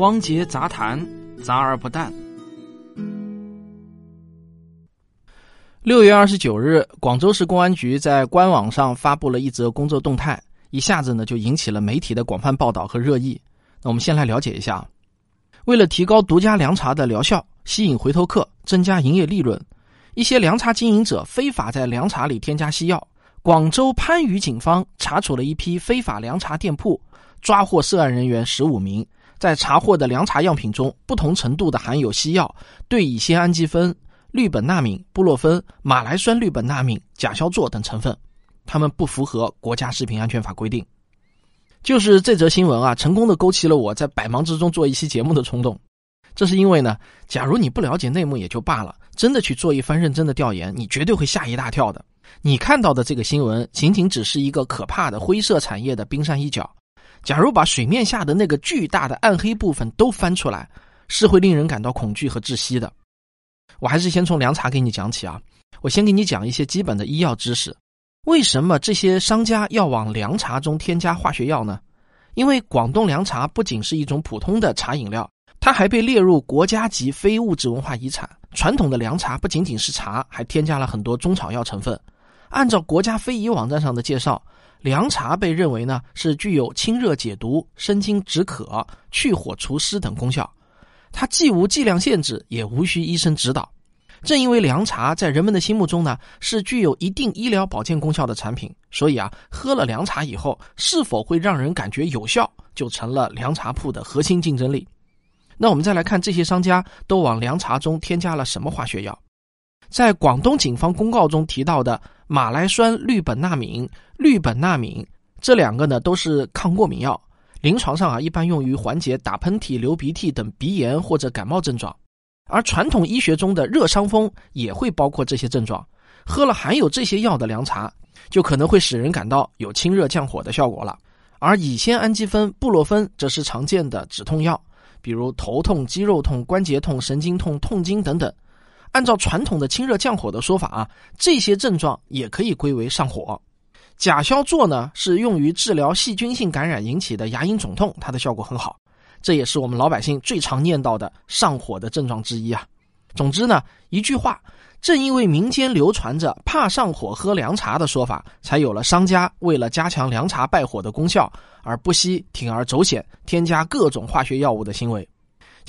汪杰杂谈，杂而不淡。六月二十九日，广州市公安局在官网上发布了一则工作动态，一下子呢就引起了媒体的广泛报道和热议。那我们先来了解一下，为了提高独家凉茶的疗效，吸引回头客，增加营业利润，一些凉茶经营者非法在凉茶里添加西药。广州番禺警方查处了一批非法凉茶店铺，抓获涉案人员十五名，在查获的凉茶样品中，不同程度的含有西药对乙酰氨基酚。氯苯那敏、布洛芬、马来酸氯苯那敏、甲硝唑等成分，它们不符合国家食品安全法规定。就是这则新闻啊，成功的勾起了我在百忙之中做一期节目的冲动。这是因为呢，假如你不了解内幕也就罢了，真的去做一番认真的调研，你绝对会吓一大跳的。你看到的这个新闻，仅仅只是一个可怕的灰色产业的冰山一角。假如把水面下的那个巨大的暗黑部分都翻出来，是会令人感到恐惧和窒息的。我还是先从凉茶给你讲起啊。我先给你讲一些基本的医药知识。为什么这些商家要往凉茶中添加化学药呢？因为广东凉茶不仅是一种普通的茶饮料，它还被列入国家级非物质文化遗产。传统的凉茶不仅仅是茶，还添加了很多中草药成分。按照国家非遗网站上的介绍，凉茶被认为呢是具有清热解毒、生津止渴、去火除湿等功效。它既无剂量限制，也无需医生指导。正因为凉茶在人们的心目中呢是具有一定医疗保健功效的产品，所以啊，喝了凉茶以后是否会让人感觉有效，就成了凉茶铺的核心竞争力。那我们再来看这些商家都往凉茶中添加了什么化学药？在广东警方公告中提到的马来酸氯苯那敏、氯苯那敏这两个呢，都是抗过敏药。临床上啊，一般用于缓解打喷嚏、流鼻涕等鼻炎或者感冒症状，而传统医学中的热伤风也会包括这些症状。喝了含有这些药的凉茶，就可能会使人感到有清热降火的效果了。而乙酰氨基酚、布洛芬则是常见的止痛药，比如头痛、肌肉痛、关节痛、神经痛、痛经等等。按照传统的清热降火的说法啊，这些症状也可以归为上火。甲硝唑呢是用于治疗细菌性感染引起的牙龈肿痛，它的效果很好，这也是我们老百姓最常念叨的上火的症状之一啊。总之呢，一句话，正因为民间流传着怕上火喝凉茶的说法，才有了商家为了加强凉茶败火的功效而不惜铤而走险，添加各种化学药物的行为。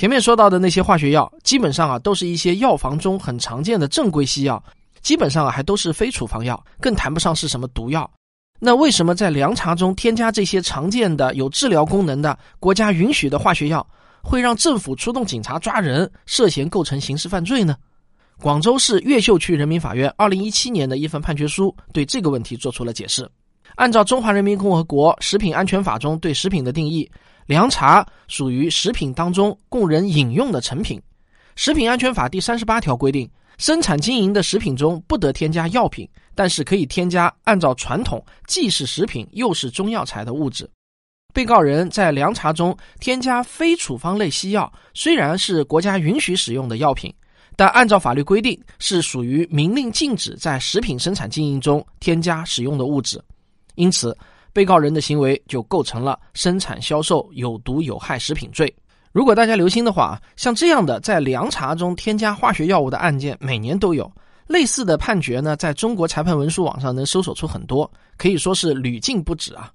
前面说到的那些化学药，基本上啊都是一些药房中很常见的正规西药，基本上啊还都是非处方药，更谈不上是什么毒药。那为什么在凉茶中添加这些常见的有治疗功能的国家允许的化学药，会让政府出动警察抓人，涉嫌构成刑事犯罪呢？广州市越秀区人民法院二零一七年的一份判决书对这个问题做出了解释。按照《中华人民共和国食品安全法》中对食品的定义，凉茶属于食品当中供人饮用的成品。《食品安全法》第三十八条规定。生产经营的食品中不得添加药品，但是可以添加按照传统既是食品又是中药材的物质。被告人在凉茶中添加非处方类西药，虽然是国家允许使用的药品，但按照法律规定是属于明令禁止在食品生产经营中添加使用的物质，因此被告人的行为就构成了生产销售有毒有害食品罪。如果大家留心的话，像这样的在凉茶中添加化学药物的案件，每年都有类似的判决呢。在中国裁判文书网上能搜索出很多，可以说是屡禁不止啊。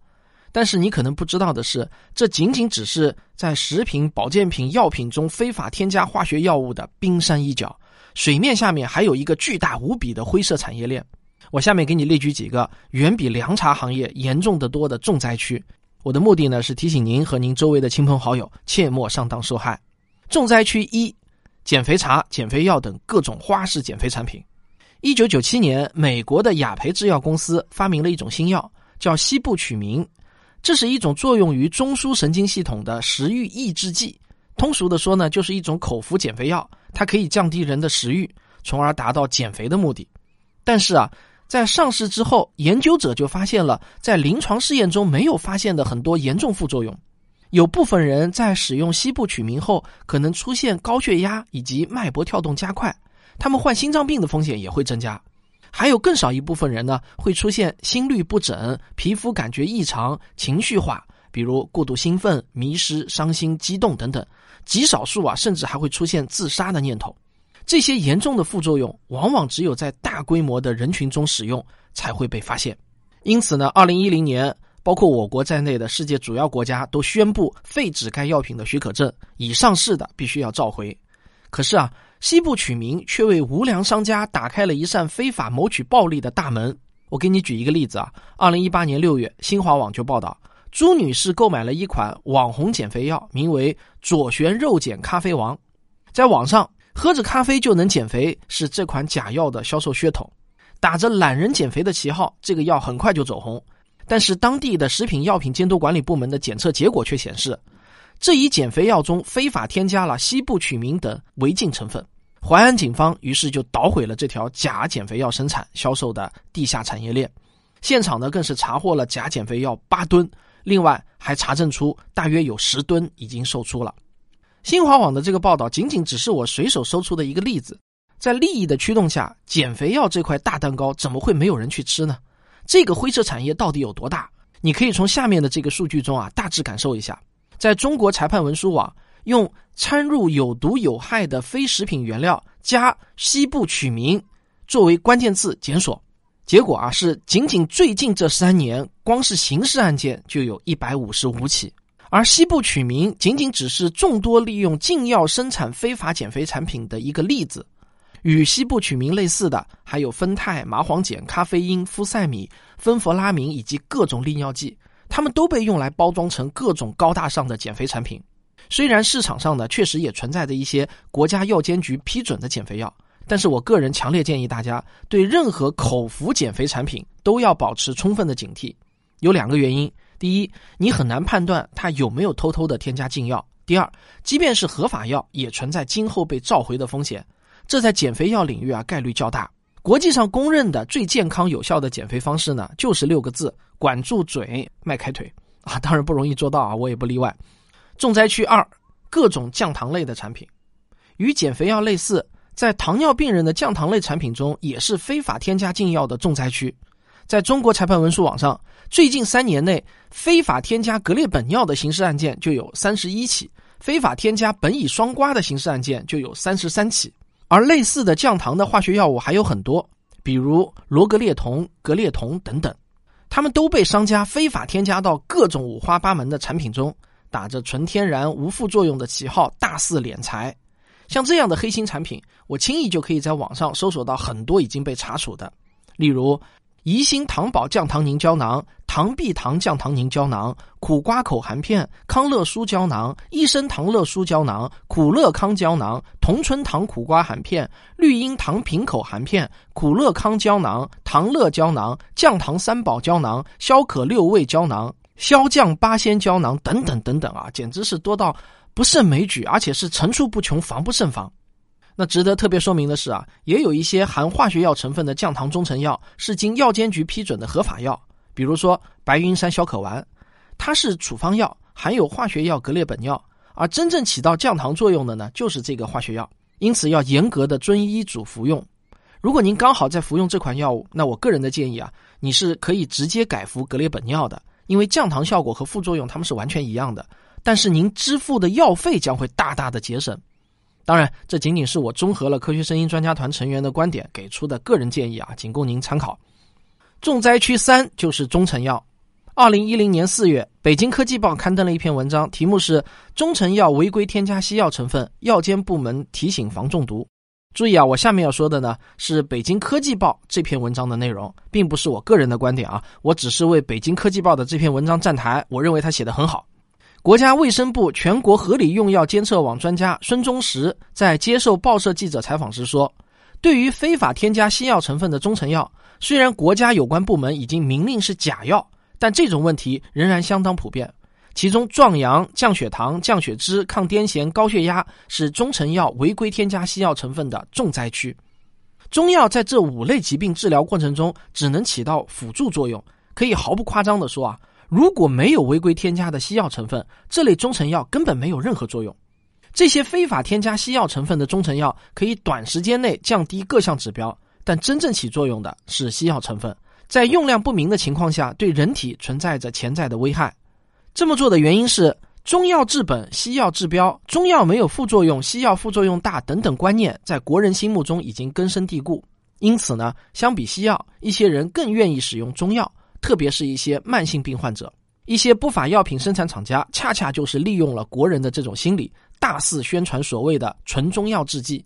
但是你可能不知道的是，这仅仅只是在食品、保健品、药品中非法添加化学药物的冰山一角，水面下面还有一个巨大无比的灰色产业链。我下面给你列举几个远比凉茶行业严重的多的重灾区。我的目的呢是提醒您和您周围的亲朋好友切莫上当受害。重灾区一：减肥茶、减肥药等各种花式减肥产品。一九九七年，美国的雅培制药公司发明了一种新药，叫西部曲明。这是一种作用于中枢神经系统的食欲抑制剂。通俗的说呢，就是一种口服减肥药，它可以降低人的食欲，从而达到减肥的目的。但是啊。在上市之后，研究者就发现了在临床试验中没有发现的很多严重副作用。有部分人在使用西部曲明后，可能出现高血压以及脉搏跳动加快，他们患心脏病的风险也会增加。还有更少一部分人呢，会出现心律不整、皮肤感觉异常、情绪化，比如过度兴奋、迷失、伤心、激动等等，极少数啊，甚至还会出现自杀的念头。这些严重的副作用，往往只有在大规模的人群中使用才会被发现。因此呢，二零一零年，包括我国在内的世界主要国家都宣布废止该药品的许可证，已上市的必须要召回。可是啊，西部取名却为无良商家打开了一扇非法谋取暴利的大门。我给你举一个例子啊，二零一八年六月，新华网就报道，朱女士购买了一款网红减肥药，名为“左旋肉碱咖啡王”。在网上，喝着咖啡就能减肥是这款假药的销售噱头，打着懒人减肥的旗号，这个药很快就走红。但是，当地的食品药品监督管理部门的检测结果却显示，这一减肥药中非法添加了西部曲明等违禁成分。淮安警方于是就捣毁了这条假减肥药生产销售的地下产业链，现场呢更是查获了假减肥药八吨，另外还查证出大约有十吨已经售出了。新华网的这个报道仅仅只是我随手搜出的一个例子，在利益的驱动下，减肥药这块大蛋糕怎么会没有人去吃呢？这个灰色产业到底有多大？你可以从下面的这个数据中啊大致感受一下，在中国裁判文书网。用掺入有毒有害的非食品原料加西部曲明作为关键字检索，结果啊是仅仅最近这三年，光是刑事案件就有一百五十五起，而西部曲明仅仅只是众多利用禁药生产非法减肥产品的一个例子。与西部曲明类似的还有酚酞、麻黄碱、咖啡因、呋塞米、芬弗拉明以及各种利尿剂，它们都被用来包装成各种高大上的减肥产品。虽然市场上呢确实也存在着一些国家药监局批准的减肥药，但是我个人强烈建议大家对任何口服减肥产品都要保持充分的警惕。有两个原因：第一，你很难判断它有没有偷偷的添加禁药；第二，即便是合法药，也存在今后被召回的风险。这在减肥药领域啊概率较大。国际上公认的最健康有效的减肥方式呢，就是六个字：管住嘴，迈开腿。啊，当然不容易做到啊，我也不例外。重灾区二，各种降糖类的产品，与减肥药类似，在糖尿病人的降糖类产品中，也是非法添加禁药的重灾区。在中国裁判文书网上，最近三年内，非法添加格列本药的刑事案件就有三十一起，非法添加苯乙双胍的刑事案件就有三十三起。而类似的降糖的化学药物还有很多，比如罗格列酮、格列酮等等，它们都被商家非法添加到各种五花八门的产品中。打着纯天然无副作用的旗号大肆敛财，像这样的黑心产品，我轻易就可以在网上搜索到很多已经被查处的，例如宜兴糖宝降糖凝胶囊、糖碧糖降糖凝胶囊、苦瓜口含片、康乐舒胶囊、益生糖乐舒胶囊、苦乐康胶囊、同春糖苦瓜含片、绿茵糖平口含片、苦乐康胶囊、糖乐胶囊、降糖三宝胶囊、消渴六味胶囊。消降八仙胶囊等等等等啊，简直是多到不胜枚举，而且是层出不穷，防不胜防。那值得特别说明的是啊，也有一些含化学药成分的降糖中成药是经药监局批准的合法药，比如说白云山消可丸，它是处方药，含有化学药格列本药，而真正起到降糖作用的呢，就是这个化学药，因此要严格的遵医嘱服用。如果您刚好在服用这款药物，那我个人的建议啊，你是可以直接改服格列本药的。因为降糖效果和副作用它们是完全一样的，但是您支付的药费将会大大的节省。当然，这仅仅是我综合了科学声音专家团成员的观点给出的个人建议啊，仅供您参考。重灾区三就是中成药。二零一零年四月，北京科技报刊登了一篇文章，题目是“中成药违规添加西药成分，药监部门提醒防中毒”。注意啊，我下面要说的呢是北京科技报这篇文章的内容，并不是我个人的观点啊，我只是为北京科技报的这篇文章站台。我认为他写的很好。国家卫生部全国合理用药监测网专家孙忠实在接受报社记者采访时说：“对于非法添加西药成分的中成药，虽然国家有关部门已经明令是假药，但这种问题仍然相当普遍。”其中，壮阳、降血糖、降血脂、抗癫痫、高血压是中成药违规添加西药成分的重灾区。中药在这五类疾病治疗过程中只能起到辅助作用。可以毫不夸张地说啊，如果没有违规添加的西药成分，这类中成药根本没有任何作用。这些非法添加西药成分的中成药可以短时间内降低各项指标，但真正起作用的是西药成分，在用量不明的情况下，对人体存在着潜在的危害。这么做的原因是中药治本，西药治标，中药没有副作用，西药副作用大等等观念，在国人心目中已经根深蒂固。因此呢，相比西药，一些人更愿意使用中药，特别是一些慢性病患者。一些不法药品生产厂家恰恰就是利用了国人的这种心理，大肆宣传所谓的纯中药制剂。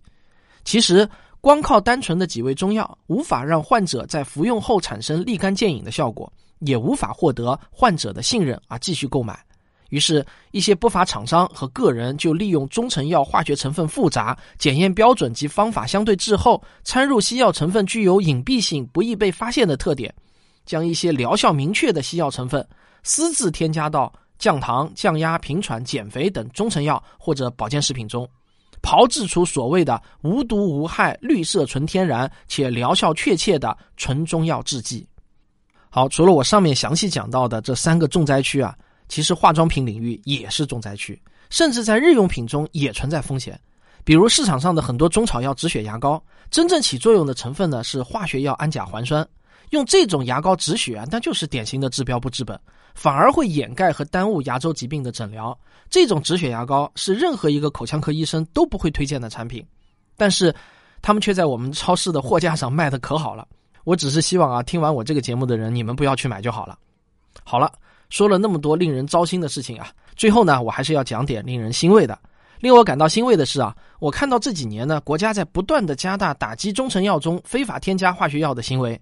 其实，光靠单纯的几味中药，无法让患者在服用后产生立竿见影的效果。也无法获得患者的信任而继续购买，于是，一些不法厂商和个人就利用中成药化学成分复杂、检验标准及方法相对滞后、掺入西药成分具有隐蔽性、不易被发现的特点，将一些疗效明确的西药成分私自添加到降糖、降压、平喘、减肥等中成药或者保健食品中，炮制出所谓的无毒无害、绿色纯天然且疗效确切的纯中药制剂。好，除了我上面详细讲到的这三个重灾区啊，其实化妆品领域也是重灾区，甚至在日用品中也存在风险。比如市场上的很多中草药止血牙膏，真正起作用的成分呢是化学药氨甲环酸，用这种牙膏止血啊，那就是典型的治标不治本，反而会掩盖和耽误牙周疾病的诊疗。这种止血牙膏是任何一个口腔科医生都不会推荐的产品，但是他们却在我们超市的货架上卖的可好了。我只是希望啊，听完我这个节目的人，你们不要去买就好了。好了，说了那么多令人糟心的事情啊，最后呢，我还是要讲点令人欣慰的。令我感到欣慰的是啊，我看到这几年呢，国家在不断的加大打击中成药中非法添加化学药的行为。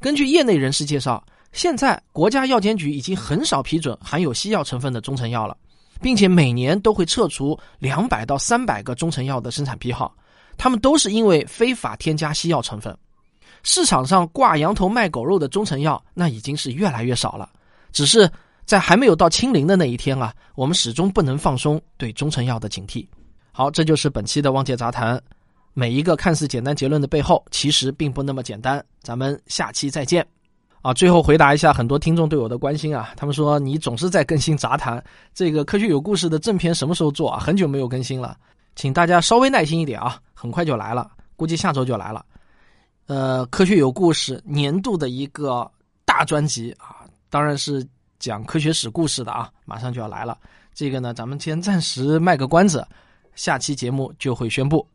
根据业内人士介绍，现在国家药监局已经很少批准含有西药成分的中成药了，并且每年都会撤除两百到三百个中成药的生产批号，他们都是因为非法添加西药成分。市场上挂羊头卖狗肉的中成药，那已经是越来越少了。只是在还没有到清零的那一天啊，我们始终不能放松对中成药的警惕。好，这就是本期的汪杰杂谈。每一个看似简单结论的背后，其实并不那么简单。咱们下期再见。啊，最后回答一下很多听众对我的关心啊，他们说你总是在更新杂谈，这个科学有故事的正片什么时候做啊？很久没有更新了，请大家稍微耐心一点啊，很快就来了，估计下周就来了。呃，科学有故事年度的一个大专辑啊，当然是讲科学史故事的啊，马上就要来了。这个呢，咱们先暂时卖个关子，下期节目就会宣布。